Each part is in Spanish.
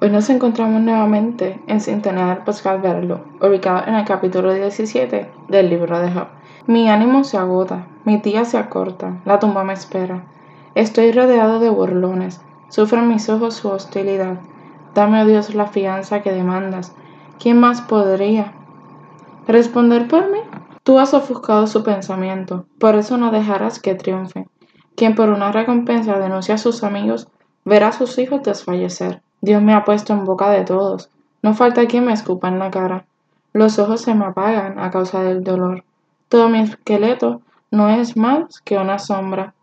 Hoy nos encontramos nuevamente en Sintonía Podcast Verlo, ubicado en el capítulo 17 del libro de Job. Mi ánimo se agota, mi día se acorta, la tumba me espera. Estoy rodeado de burlones, sufren mis ojos su hostilidad. Dame, oh Dios, la fianza que demandas. ¿Quién más podría responder por mí? Tú has ofuscado su pensamiento, por eso no dejarás que triunfe. Quien por una recompensa denuncia a sus amigos, verá a sus hijos desfallecer. Dios me ha puesto en boca de todos. No falta quien me escupa en la cara. Los ojos se me apagan a causa del dolor. Todo mi esqueleto no es más que una sombra.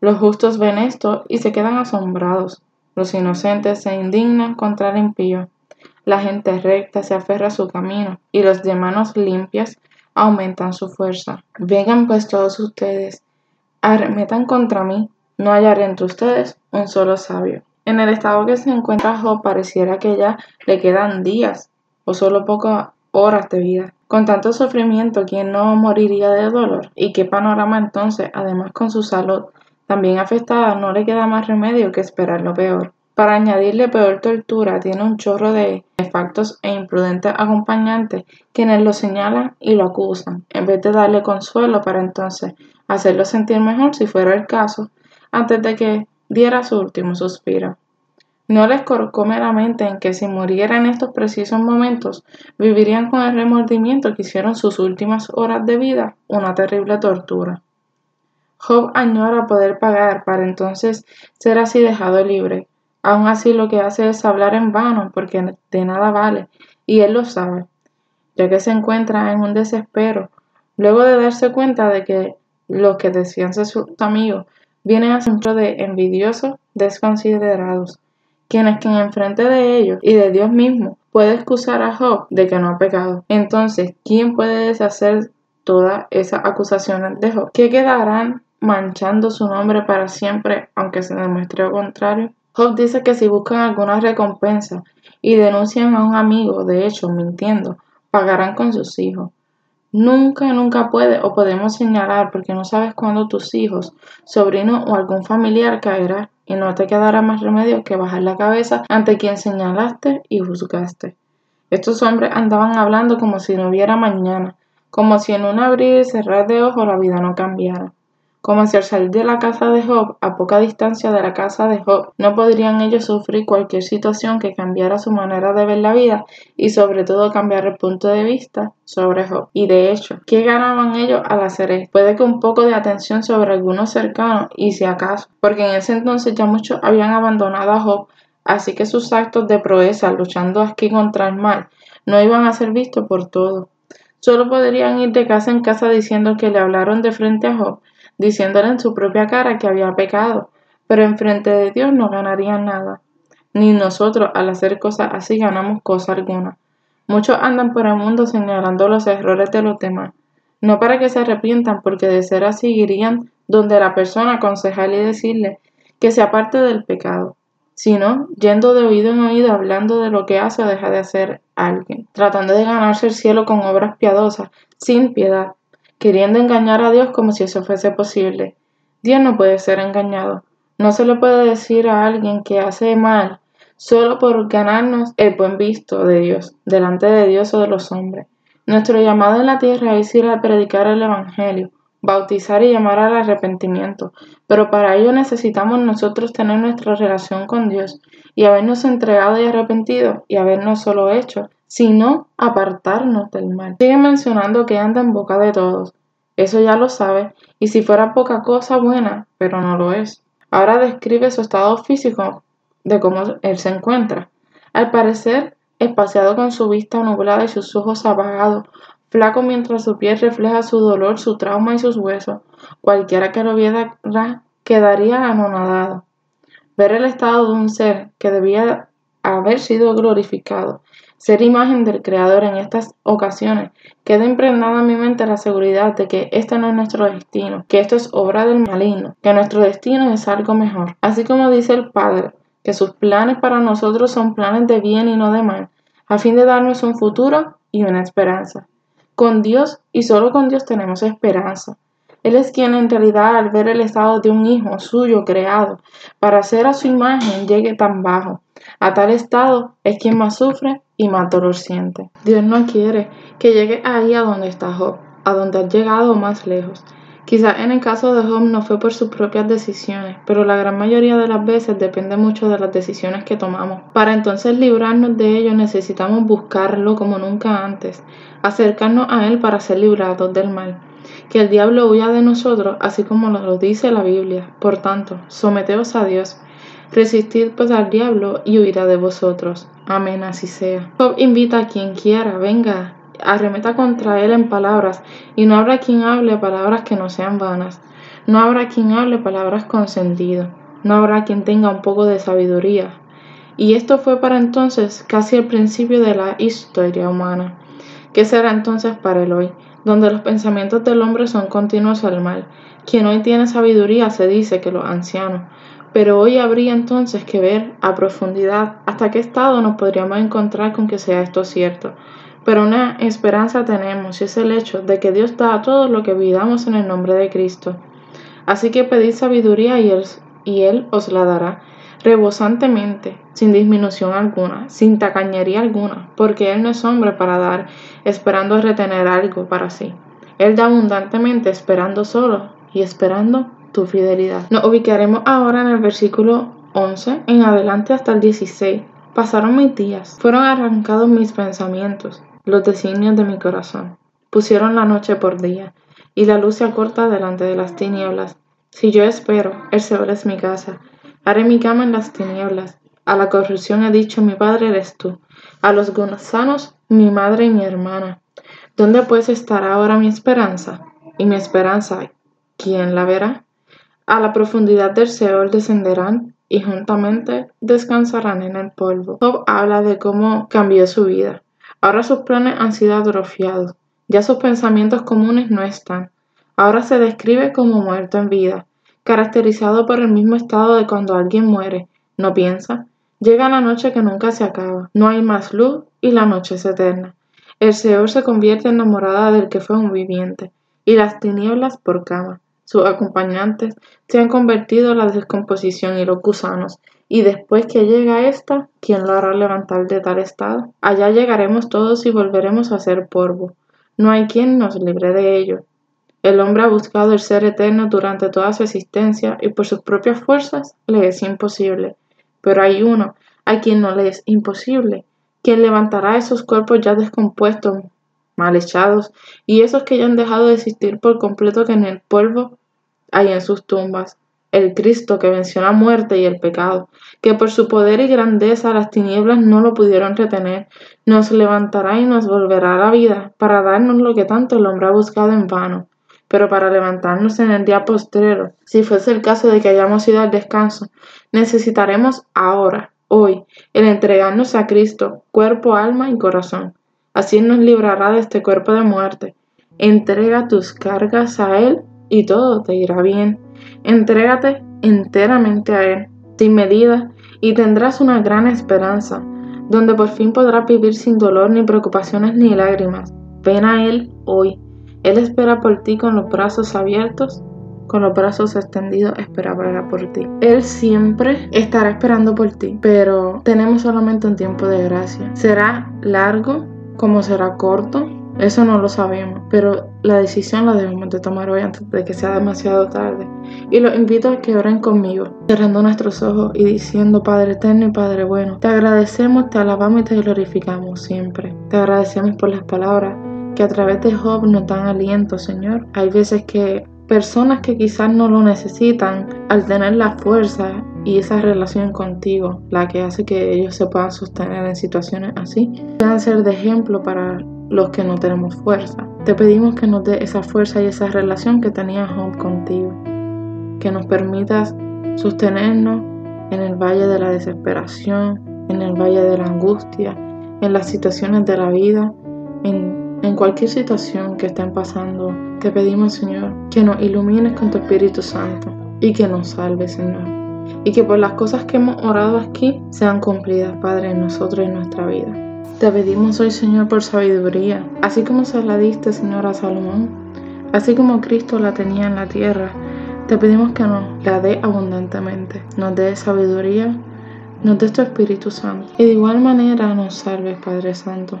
Los justos ven esto y se quedan asombrados. Los inocentes se indignan contra el impío. La gente recta se aferra a su camino y los de manos limpias aumentan su fuerza. Vengan pues todos ustedes, arremetan contra mí, no hallaré entre ustedes un solo sabio. En el estado que se encuentra Job pareciera que ya le quedan días o solo pocas horas de vida. Con tanto sufrimiento, ¿quién no moriría de dolor? ¿Y qué panorama entonces? Además, con su salud también afectada, no le queda más remedio que esperar lo peor. Para añadirle peor tortura, tiene un chorro de factos e imprudentes acompañantes quienes lo señalan y lo acusan, en vez de darle consuelo para entonces hacerlo sentir mejor si fuera el caso, antes de que diera su último suspiro. No les corcome la mente en que si muriera en estos precisos momentos, vivirían con el remordimiento que hicieron sus últimas horas de vida una terrible tortura. Job añora poder pagar para entonces ser así dejado libre. Aún así lo que hace es hablar en vano porque de nada vale, y él lo sabe, ya que se encuentra en un desespero, luego de darse cuenta de que los que decían ser sus amigos vienen a centro de envidiosos desconsiderados, quienes quien enfrente de ellos y de Dios mismo puede excusar a Job de que no ha pecado. Entonces, ¿quién puede deshacer todas esas acusaciones de Job? ¿Qué quedarán manchando su nombre para siempre, aunque se demuestre lo contrario? Job dice que si buscan alguna recompensa y denuncian a un amigo, de hecho, mintiendo, pagarán con sus hijos. Nunca, nunca puede o podemos señalar porque no sabes cuándo tus hijos, sobrino o algún familiar caerá y no te quedará más remedio que bajar la cabeza ante quien señalaste y juzgaste. Estos hombres andaban hablando como si no hubiera mañana, como si en un abrir y cerrar de ojos la vida no cambiara como si al salir de la casa de Job, a poca distancia de la casa de Job, no podrían ellos sufrir cualquier situación que cambiara su manera de ver la vida y sobre todo cambiar el punto de vista sobre Job. Y de hecho, ¿qué ganaban ellos al hacer esto? Puede que un poco de atención sobre algunos cercanos y si acaso, porque en ese entonces ya muchos habían abandonado a Job, así que sus actos de proeza luchando aquí contra el mal no iban a ser vistos por todos. Solo podrían ir de casa en casa diciendo que le hablaron de frente a Job diciéndole en su propia cara que había pecado, pero enfrente de Dios no ganarían nada. Ni nosotros al hacer cosas así ganamos cosa alguna. Muchos andan por el mundo señalando los errores de los demás, no para que se arrepientan, porque de ser así irían donde la persona aconsejarle y decirle que se aparte del pecado, sino yendo de oído en oído hablando de lo que hace o deja de hacer alguien, tratando de ganarse el cielo con obras piadosas, sin piedad, queriendo engañar a Dios como si eso fuese posible. Dios no puede ser engañado. No se le puede decir a alguien que hace mal solo por ganarnos el buen visto de Dios, delante de Dios o de los hombres. Nuestro llamado en la tierra es ir a predicar el Evangelio, bautizar y llamar al arrepentimiento, pero para ello necesitamos nosotros tener nuestra relación con Dios y habernos entregado y arrepentido y habernos solo hecho sino apartarnos del mal. Sigue mencionando que anda en boca de todos. Eso ya lo sabe, y si fuera poca cosa buena, pero no lo es. Ahora describe su estado físico de cómo él se encuentra. Al parecer, espaciado con su vista nublada y sus ojos apagados, flaco mientras su piel refleja su dolor, su trauma y sus huesos. Cualquiera que lo viera quedaría anonadado. Ver el estado de un ser que debía haber sido glorificado ser imagen del Creador en estas ocasiones, queda impregnada en mi mente la seguridad de que este no es nuestro destino, que esto es obra del maligno, que nuestro destino es algo mejor. Así como dice el Padre, que sus planes para nosotros son planes de bien y no de mal, a fin de darnos un futuro y una esperanza. Con Dios y solo con Dios tenemos esperanza. Él es quien en realidad al ver el estado de un hijo suyo creado para hacer a su imagen llegue tan bajo. A tal estado es quien más sufre y más dolor siente. Dios no quiere que llegue ahí a donde está Job, a donde ha llegado más lejos. Quizá en el caso de Job no fue por sus propias decisiones, pero la gran mayoría de las veces depende mucho de las decisiones que tomamos. Para entonces librarnos de ello necesitamos buscarlo como nunca antes, acercarnos a Él para ser librados del mal. Que el diablo huya de nosotros, así como lo dice la Biblia. Por tanto, someteos a Dios. Resistid pues al diablo y huirá de vosotros. Amén, así sea. Job invita a quien quiera, venga, arremeta contra él en palabras, y no habrá quien hable palabras que no sean vanas. No habrá quien hable palabras con sentido. No habrá quien tenga un poco de sabiduría. Y esto fue para entonces casi el principio de la historia humana. ¿Qué será entonces para el hoy? Donde los pensamientos del hombre son continuos al mal. Quien hoy tiene sabiduría se dice que los ancianos. Pero hoy habría entonces que ver a profundidad hasta qué estado nos podríamos encontrar con que sea esto cierto. Pero una esperanza tenemos y es el hecho de que Dios da a todos lo que pidamos en el nombre de Cristo. Así que pedid sabiduría y él os la dará rebosantemente, sin disminución alguna, sin tacañería alguna, porque Él no es hombre para dar, esperando retener algo para sí. Él da abundantemente, esperando solo y esperando tu fidelidad. Nos ubicaremos ahora en el versículo 11 en adelante hasta el 16. Pasaron mis días, fueron arrancados mis pensamientos, los designios de mi corazón. Pusieron la noche por día, y la luz se acorta delante de las tinieblas. Si yo espero, el Señor es mi casa. Haré mi cama en las tinieblas. A la corrupción he dicho, mi padre eres tú. A los gusanos, mi madre y mi hermana. ¿Dónde pues estará ahora mi esperanza? Y mi esperanza, ¿quién la verá? A la profundidad del Seol descenderán y juntamente descansarán en el polvo. Job habla de cómo cambió su vida. Ahora sus planes han sido atrofiados. Ya sus pensamientos comunes no están. Ahora se describe como muerto en vida, caracterizado por el mismo estado de cuando alguien muere. No piensa. Llega la noche que nunca se acaba. No hay más luz y la noche es eterna. El Señor se convierte en la morada del que fue un viviente, y las tinieblas por cama. Sus acompañantes se han convertido en la descomposición y los gusanos, y después que llega esta, ¿quién lo hará levantar de tal estado? Allá llegaremos todos y volveremos a ser polvo. No hay quien nos libre de ello. El hombre ha buscado el ser eterno durante toda su existencia y por sus propias fuerzas le es imposible. Pero hay uno a quien no le es imposible, quien levantará esos cuerpos ya descompuestos, mal echados, y esos que ya han dejado de existir por completo que en el polvo hay en sus tumbas el Cristo que venció la muerte y el pecado, que por su poder y grandeza las tinieblas no lo pudieron retener, nos levantará y nos volverá a la vida para darnos lo que tanto el hombre ha buscado en vano, pero para levantarnos en el día postrero, si fuese el caso de que hayamos ido al descanso, necesitaremos ahora, hoy, el entregarnos a Cristo, cuerpo, alma y corazón. Así nos librará de este cuerpo de muerte. Entrega tus cargas a Él y todo te irá bien. Entrégate enteramente a Él, sin medida, y tendrás una gran esperanza, donde por fin podrás vivir sin dolor, ni preocupaciones, ni lágrimas. Ven a Él hoy. Él espera por ti con los brazos abiertos, con los brazos extendidos, espera por ti. Él siempre estará esperando por ti, pero tenemos solamente un tiempo de gracia. Será largo como será corto, eso no lo sabemos, pero la decisión la debemos de tomar hoy antes de que sea demasiado tarde. Y los invito a que oren conmigo, cerrando nuestros ojos y diciendo, Padre eterno y Padre bueno, te agradecemos, te alabamos y te glorificamos siempre. Te agradecemos por las palabras que a través de Job nos dan aliento, Señor. Hay veces que personas que quizás no lo necesitan, al tener la fuerza y esa relación contigo, la que hace que ellos se puedan sostener en situaciones así, puedan ser de ejemplo para los que no tenemos fuerza. Te pedimos que nos dé esa fuerza y esa relación que tenía Job contigo, que nos permitas sostenernos en el valle de la desesperación, en el valle de la angustia, en las situaciones de la vida, en, en cualquier situación que estén pasando. Te pedimos, Señor, que nos ilumines con tu Espíritu Santo y que nos salves, Señor. Y que por las cosas que hemos orado aquí sean cumplidas, Padre, en nosotros y en nuestra vida. Te pedimos hoy, Señor, por sabiduría, así como se la diste, Señor, a Salomón. Así como Cristo la tenía en la tierra, te pedimos que nos la dé abundantemente, nos dé sabiduría, nos dé tu Espíritu Santo y de igual manera nos salves, Padre Santo.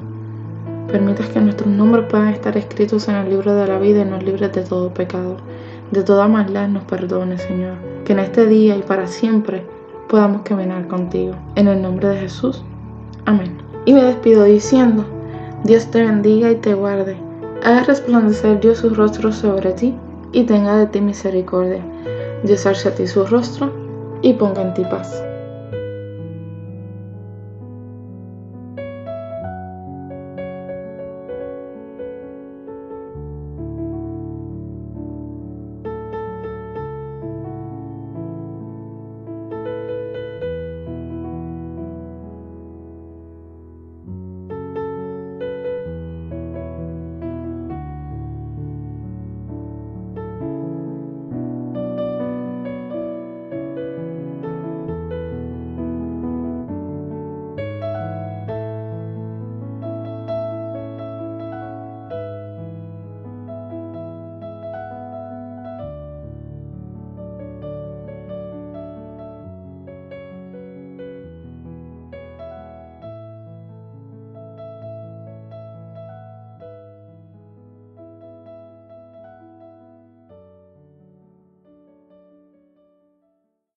Permitas que nuestros nombres puedan estar escritos en el libro de la vida y nos libres de todo pecado, de toda maldad nos perdone, Señor. Que en este día y para siempre podamos caminar contigo. En el nombre de Jesús. Amén. Y me despido diciendo, Dios te bendiga y te guarde. Haga resplandecer Dios su rostro sobre ti y tenga de ti misericordia. Dios a ti su rostro y ponga en ti paz.